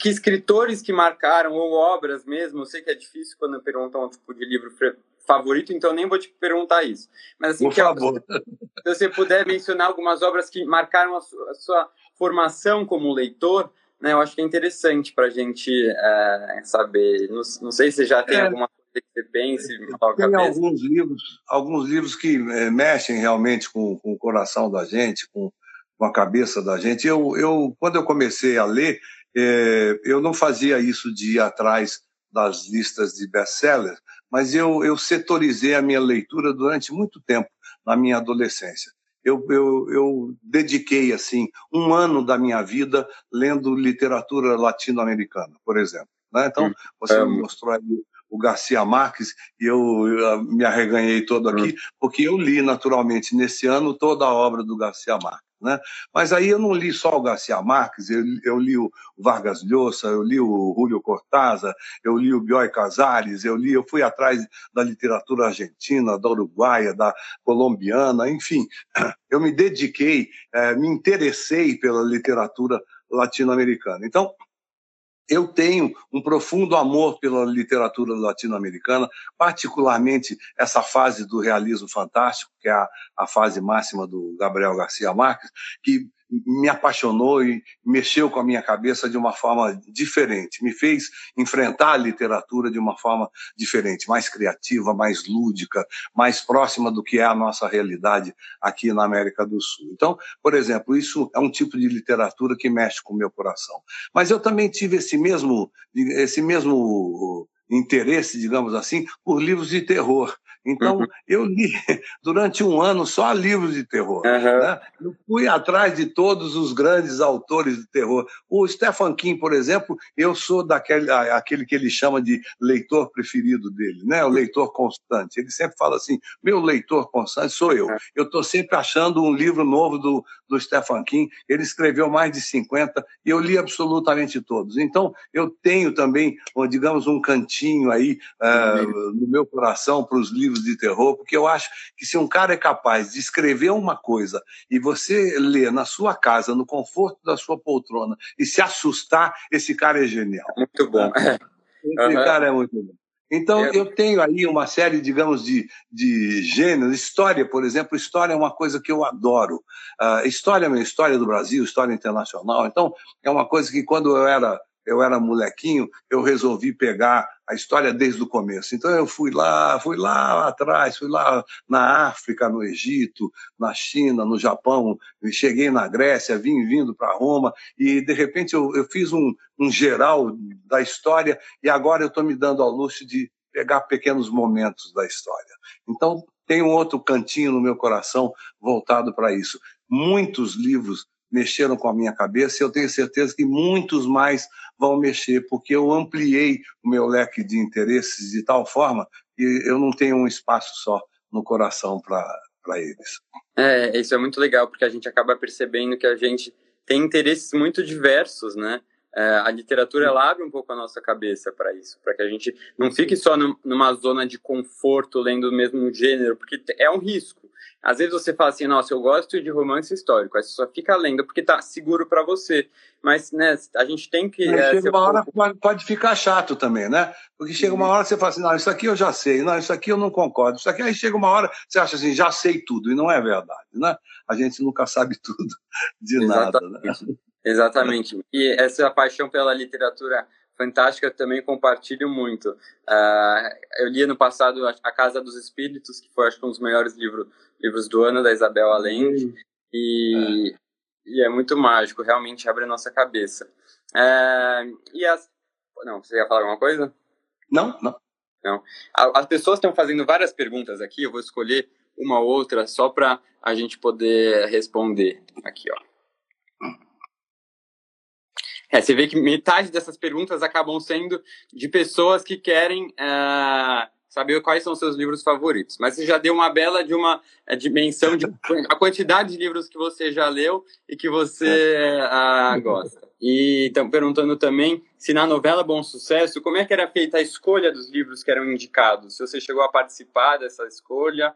Speaker 1: que escritores que marcaram, ou obras mesmo, eu sei que é difícil quando perguntam um tipo de livro favorito, então nem vou te perguntar isso. Mas assim,
Speaker 2: Por favor.
Speaker 1: se você puder mencionar algumas obras que marcaram a sua, a sua formação como leitor, né, eu acho que é interessante para a gente é, saber. Não, não, sei se já tem é, alguma coisa que você pense.
Speaker 2: Tem alguns livros, alguns livros que é, mexem realmente com, com, o coração da gente, com, com, a cabeça da gente. Eu, eu, quando eu comecei a ler, é, eu não fazia isso de ir atrás das listas de best-sellers, mas eu, eu setorizei a minha leitura durante muito tempo na minha adolescência. Eu, eu, eu dediquei assim um ano da minha vida lendo literatura latino-americana, por exemplo. Né? Então, hum, você é... me mostrou aí o Garcia Marques e eu, eu, me arreganhei todo aqui, hum. porque eu li naturalmente nesse ano toda a obra do Garcia Marques. Né? Mas aí eu não li só o Garcia Marques, eu, eu li o Vargas Llosa, eu li o Julio Cortázar, eu li o Bioy Casares, eu li, eu fui atrás da literatura argentina, da uruguaia, da colombiana, enfim, eu me dediquei, eh, me interessei pela literatura latino-americana. Então, eu tenho um profundo amor pela literatura latino-americana, particularmente essa fase do realismo fantástico, que é a, a fase máxima do Gabriel Garcia Marques, que me apaixonou e mexeu com a minha cabeça de uma forma diferente, me fez enfrentar a literatura de uma forma diferente, mais criativa, mais lúdica, mais próxima do que é a nossa realidade aqui na América do Sul. Então, por exemplo, isso é um tipo de literatura que mexe com o meu coração. Mas eu também tive esse mesmo esse mesmo interesse, digamos assim, por livros de terror. Então, uhum. eu li durante um ano só livros de terror. Uhum. Né? Eu fui atrás de todos os grandes autores de terror. O Stephen King, por exemplo, eu sou daquele aquele que ele chama de leitor preferido dele, né? o leitor constante. Ele sempre fala assim: meu leitor constante sou eu. Eu estou sempre achando um livro novo do, do Stephen King. Ele escreveu mais de 50 e eu li absolutamente todos. Então, eu tenho também, digamos, um cantinho aí uh, no meu coração para os livros livros de terror, porque eu acho que se um cara é capaz de escrever uma coisa e você ler na sua casa, no conforto da sua poltrona, e se assustar, esse cara é genial.
Speaker 1: Muito bom.
Speaker 2: Esse uhum. cara é muito bom. Então, é. eu tenho aí uma série, digamos, de, de gêneros. História, por exemplo, história é uma coisa que eu adoro. Uh, história é minha história do Brasil, história internacional. Então, é uma coisa que quando eu era eu era molequinho, eu resolvi pegar a história desde o começo. Então eu fui lá, fui lá atrás, fui lá na África, no Egito, na China, no Japão, cheguei na Grécia, vim vindo para Roma e de repente eu, eu fiz um, um geral da história e agora eu estou me dando ao luxo de pegar pequenos momentos da história. Então tem um outro cantinho no meu coração voltado para isso. Muitos livros mexeram com a minha cabeça e eu tenho certeza que muitos mais vão mexer, porque eu ampliei o meu leque de interesses de tal forma que eu não tenho um espaço só no coração para eles.
Speaker 1: É, isso é muito legal, porque a gente acaba percebendo que a gente tem interesses muito diversos, né? É, a literatura ela abre um pouco a nossa cabeça para isso, para que a gente não fique só numa zona de conforto lendo o mesmo gênero, porque é um risco. Às vezes você fala assim, nossa, eu gosto de romance histórico, aí você só fica lendo porque tá seguro para você. Mas, né, a gente tem que.
Speaker 2: É, chega uma hora pouco... pode ficar chato também, né? Porque chega uma hora que você fala assim, não, isso aqui eu já sei, não, isso aqui eu não concordo, isso aqui aí chega uma hora você acha assim, já sei tudo, e não é verdade, né? A gente nunca sabe tudo de nada, né?
Speaker 1: Exatamente. E essa paixão pela literatura fantástica, também compartilho muito. Uh, eu li no passado A Casa dos Espíritos, que foi acho que um dos melhores livros, livros do ano, da Isabel Allende, e, é. e é muito mágico, realmente abre a nossa cabeça. Uh, e as... Não, você ia falar alguma coisa?
Speaker 2: Não, não.
Speaker 1: Não. As pessoas estão fazendo várias perguntas aqui, eu vou escolher uma ou outra só para a gente poder responder aqui, ó. É, você vê que metade dessas perguntas acabam sendo de pessoas que querem uh, saber quais são seus livros favoritos. Mas você já deu uma bela de uma uh, dimensão de a quantidade de livros que você já leu e que você uh, gosta. E estão perguntando também se na novela Bom Sucesso, como é que era feita a escolha dos livros que eram indicados? Se você chegou a participar dessa escolha,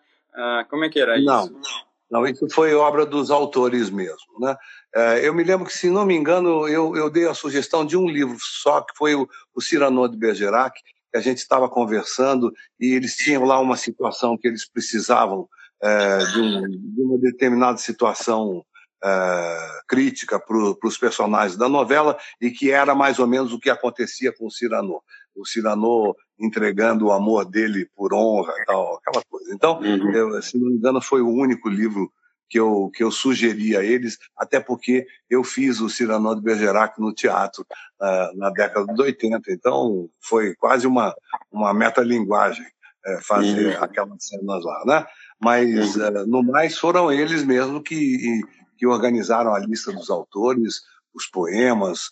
Speaker 1: como é que era
Speaker 2: não,
Speaker 1: isso?
Speaker 2: Não, não, isso foi obra dos autores mesmo, né? É, eu me lembro que, se não me engano, eu, eu dei a sugestão de um livro só, que foi o, o Cyrano de Bergerac, que a gente estava conversando e eles tinham lá uma situação que eles precisavam é, de, um, de, uma determinada situação é, crítica para os personagens da novela e que era mais ou menos o que acontecia com o Cyrano. O Cyrano entregando o amor dele por honra, tal, aquela coisa. Então, uhum. eu, se não me engano, foi o único livro que eu, que eu sugeri a eles, até porque eu fiz o Cyrano de Bergerac no teatro uh, na década de 80, então foi quase uma, uma metalinguagem uh, fazer uhum. aquelas cenas lá, né? Mas, uh, no mais, foram eles mesmo que, que organizaram a lista dos autores, os poemas,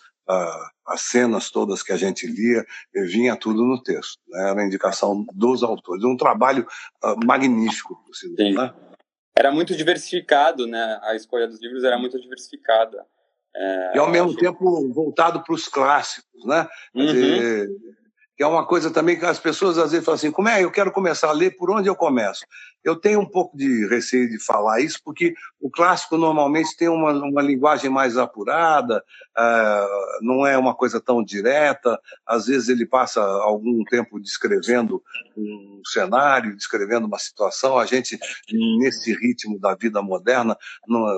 Speaker 2: as cenas todas que a gente lia, vinha tudo no texto, né? era a indicação dos autores. Um trabalho magnífico, por sinal, né?
Speaker 1: Era muito diversificado, né? A escolha dos livros era muito diversificada.
Speaker 2: É, e ao mesmo acho... tempo voltado para os clássicos, né? Uhum. Dizer, que é uma coisa também que as pessoas às vezes falam assim, como é, eu quero começar a ler, por onde eu começo? Eu tenho um pouco de receio de falar isso, porque o clássico normalmente tem uma, uma linguagem mais apurada, uh, não é uma coisa tão direta, às vezes ele passa algum tempo descrevendo um cenário, descrevendo uma situação, a gente, nesse ritmo da vida moderna,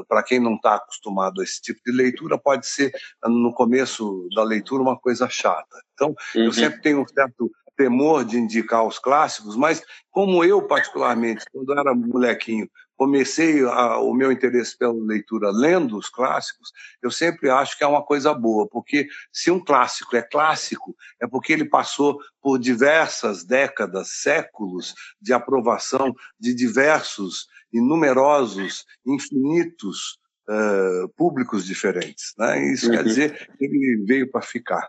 Speaker 2: para quem não está acostumado a esse tipo de leitura, pode ser, no começo da leitura, uma coisa chata. Então, uhum. eu sempre tenho um certo temor de indicar os clássicos, mas como eu, particularmente, quando era molequinho, comecei a, o meu interesse pela leitura lendo os clássicos, eu sempre acho que é uma coisa boa, porque se um clássico é clássico, é porque ele passou por diversas décadas, séculos de aprovação de diversos e numerosos, infinitos uh, públicos diferentes. Né? Isso uhum. quer dizer que ele veio para ficar.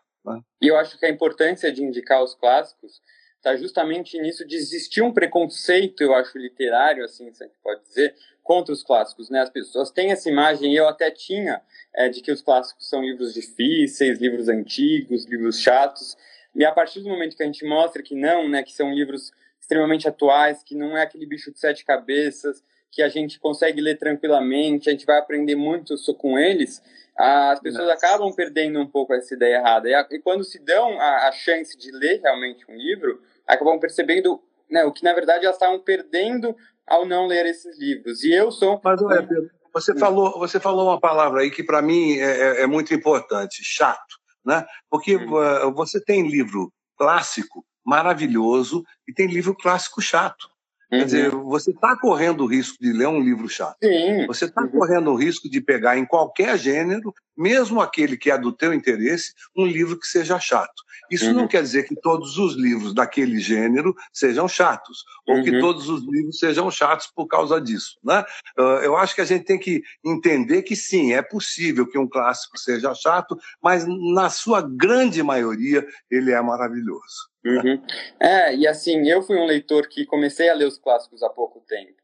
Speaker 1: E eu acho que a importância de indicar os clássicos está justamente nisso de existir um preconceito, eu acho, literário, assim, se a gente pode dizer, contra os clássicos, né? As pessoas têm essa imagem, eu até tinha, é, de que os clássicos são livros difíceis, livros antigos, livros chatos, e a partir do momento que a gente mostra que não, né, que são livros extremamente atuais, que não é aquele bicho de sete cabeças, que a gente consegue ler tranquilamente, a gente vai aprender muito com eles, as pessoas Nossa. acabam perdendo um pouco essa ideia errada. E, a, e quando se dão a, a, chance de ler realmente um livro, acabam percebendo né, o que na verdade elas estavam perdendo ao não ler esses livros. E eu sou.
Speaker 2: Mas Pedro, você falou, você falou uma palavra aí que para mim é, é, é, muito importante, chato, né? Porque hum. você tem livro clássico maravilhoso e tem livro clássico chato. Quer dizer, uhum. você está correndo o risco de ler um livro chato.
Speaker 1: Sim.
Speaker 2: Você está uhum. correndo o risco de pegar em qualquer gênero, mesmo aquele que é do teu interesse, um livro que seja chato. Isso uhum. não quer dizer que todos os livros daquele gênero sejam chatos, ou que uhum. todos os livros sejam chatos por causa disso. Né? Uh, eu acho que a gente tem que entender que sim, é possível que um clássico seja chato, mas na sua grande maioria ele é maravilhoso.
Speaker 1: Uhum. É, e assim, eu fui um leitor que comecei a ler os clássicos há pouco tempo.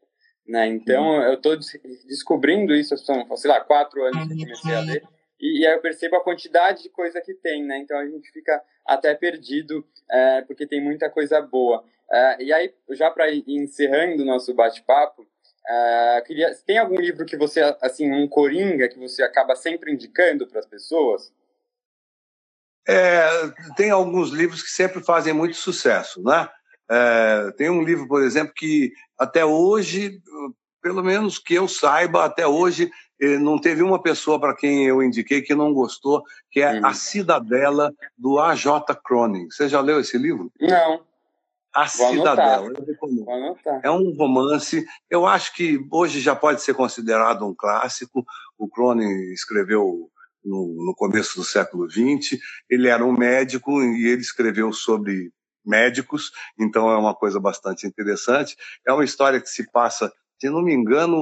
Speaker 1: Né? Então, uhum. eu estou descobrindo isso, são, sei lá, quatro anos que eu comecei a ler, e, e, aí eu percebo a quantidade de coisa que tem, né? Então, a gente fica até perdido, é, porque tem muita coisa boa. É, e aí, já para ir encerrando o nosso bate-papo, é, queria, tem algum livro que você, assim, um coringa, que você acaba sempre indicando para as pessoas?
Speaker 2: É, tem alguns livros que sempre fazem muito sucesso, né? É, tem um livro, por exemplo, que até hoje, pelo menos que eu saiba, até hoje eh, não teve uma pessoa para quem eu indiquei que não gostou, que é hum. A Cidadela, do A.J. Cronin. Você já leu esse livro?
Speaker 1: Não.
Speaker 2: A Vou Cidadela. É um romance. Eu acho que hoje já pode ser considerado um clássico. O Cronin escreveu no, no começo do século XX. Ele era um médico e ele escreveu sobre médicos, então é uma coisa bastante interessante. É uma história que se passa, se não me engano,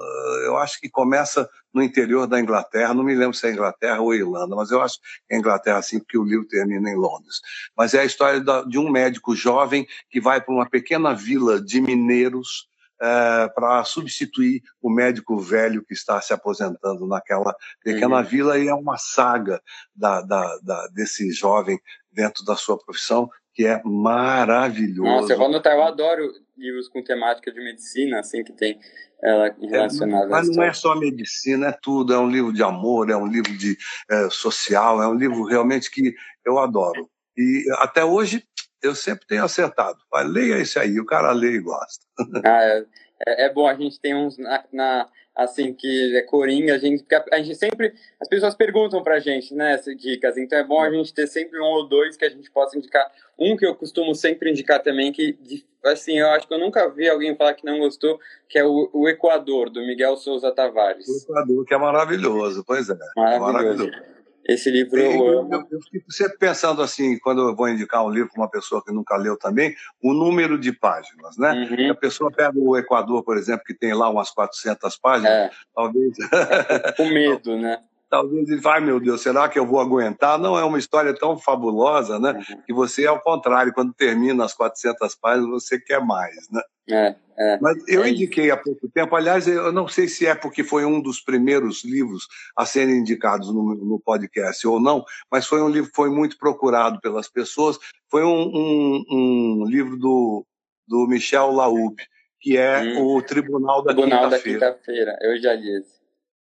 Speaker 2: ah, eu acho que começa no interior da Inglaterra, não me lembro se é Inglaterra ou Irlanda, mas eu acho que é Inglaterra sim, porque o livro termina em Londres. Mas é a história de um médico jovem que vai para uma pequena vila de mineiros é, para substituir o médico velho que está se aposentando naquela pequena uhum. vila e é uma saga da, da, da, desse jovem dentro da sua profissão que é maravilhoso.
Speaker 1: Nossa, anotar, eu adoro livros com temática de medicina, assim, que tem ela relacionada. É,
Speaker 2: mas não é só medicina, é tudo. É um livro de amor, é um livro de é, social, é um livro realmente que eu adoro. E até hoje eu sempre tenho acertado. Vai, leia esse aí, o cara lê e gosta.
Speaker 1: Ah, é, é, é bom, a gente tem uns na, na, assim, que é coringa, a gente, a gente sempre, as pessoas perguntam pra gente, né, essas dicas, então é bom a gente ter sempre um ou dois que a gente possa indicar. Um que eu costumo sempre indicar também, que, assim, eu acho que eu nunca vi alguém falar que não gostou, que é o, o Equador, do Miguel Souza Tavares.
Speaker 2: O Equador, que é maravilhoso, pois é.
Speaker 1: Maravilhoso. maravilhoso. Esse livro eu,
Speaker 2: eu. Eu, eu, fico sempre pensando assim, quando eu vou indicar um livro para uma pessoa que nunca leu também, o número de páginas, né? Uhum. A pessoa pega o Equador, por exemplo, que tem lá umas 400 páginas, é. talvez...
Speaker 1: Com medo, né?
Speaker 2: Talvez ele vai, meu Deus, será que eu vou aguentar? Não, é uma história tão fabulosa, né? Uhum. Que você, ao contrário, quando termina as 400 páginas, você quer mais, né?
Speaker 1: É, é,
Speaker 2: Mas eu é indiquei há pouco tempo, aliás, eu não sei se é porque foi um dos primeiros livros a serem indicados no, no podcast ou não, mas foi um livro que foi muito procurado pelas pessoas. Foi um, um, um livro do, do Michel Laub, que é hum. o Tribunal da
Speaker 1: Tribunal Quinta-feira. da Quinta-feira, eu já disse.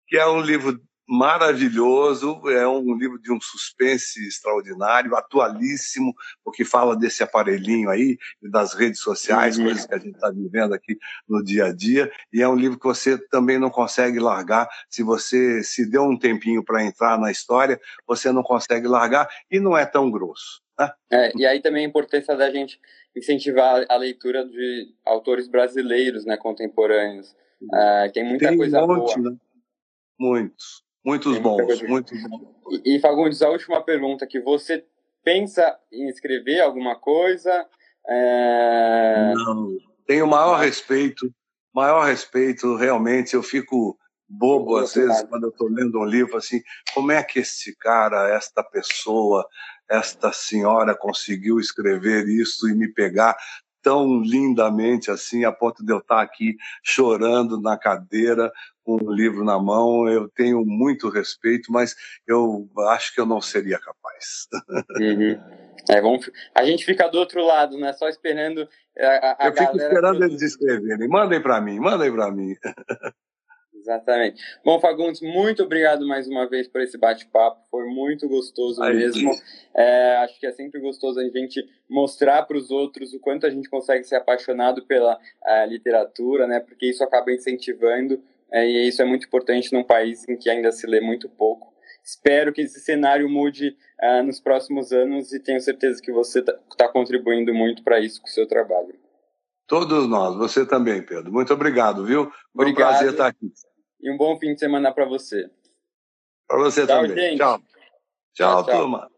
Speaker 2: Que é um livro maravilhoso, é um livro de um suspense extraordinário, atualíssimo, porque fala desse aparelhinho aí, das redes sociais, uhum. coisas que a gente está vivendo aqui no dia a dia, e é um livro que você também não consegue largar, se você se deu um tempinho para entrar na história, você não consegue largar, e não é tão grosso. Né?
Speaker 1: É, e aí também a importância da gente incentivar a leitura de autores brasileiros né, contemporâneos, Uh, tem muita
Speaker 2: tem
Speaker 1: coisa
Speaker 2: um monte,
Speaker 1: boa.
Speaker 2: Né? Muitos, muitos bons, muitos bons.
Speaker 1: E, e Fagundes, a última pergunta que você pensa em escrever alguma coisa?
Speaker 2: É... Não, tenho o maior respeito, maior respeito, realmente, eu fico bobo às vezes quando eu estou lendo um livro assim, como é que esse cara, esta pessoa, esta senhora conseguiu escrever isso e me pegar tão lindamente assim, a ponto de eu estar aqui chorando na cadeira com um livro na mão. Eu tenho muito respeito, mas eu acho que eu não seria capaz.
Speaker 1: Uhum. É, vamos, a gente fica do outro lado, né? Só esperando a,
Speaker 2: a Eu fico esperando eles escreverem. Mandem para mim, mandem para mim.
Speaker 1: Exatamente. Bom, Fagundes, muito obrigado mais uma vez por esse bate-papo. Foi muito gostoso Aí, mesmo. É, acho que é sempre gostoso a gente mostrar para os outros o quanto a gente consegue ser apaixonado pela literatura, né? Porque isso acaba incentivando é, e isso é muito importante num país em que ainda se lê muito pouco. Espero que esse cenário mude uh, nos próximos anos e tenho certeza que você está tá contribuindo muito para isso com o seu trabalho.
Speaker 2: Todos nós, você também, Pedro. Muito obrigado, viu? Foi obrigado. um prazer estar aqui.
Speaker 1: E um bom fim de semana para você.
Speaker 2: Para você
Speaker 1: tchau,
Speaker 2: também.
Speaker 1: Gente.
Speaker 2: Tchau. Tchau, tchau, turma.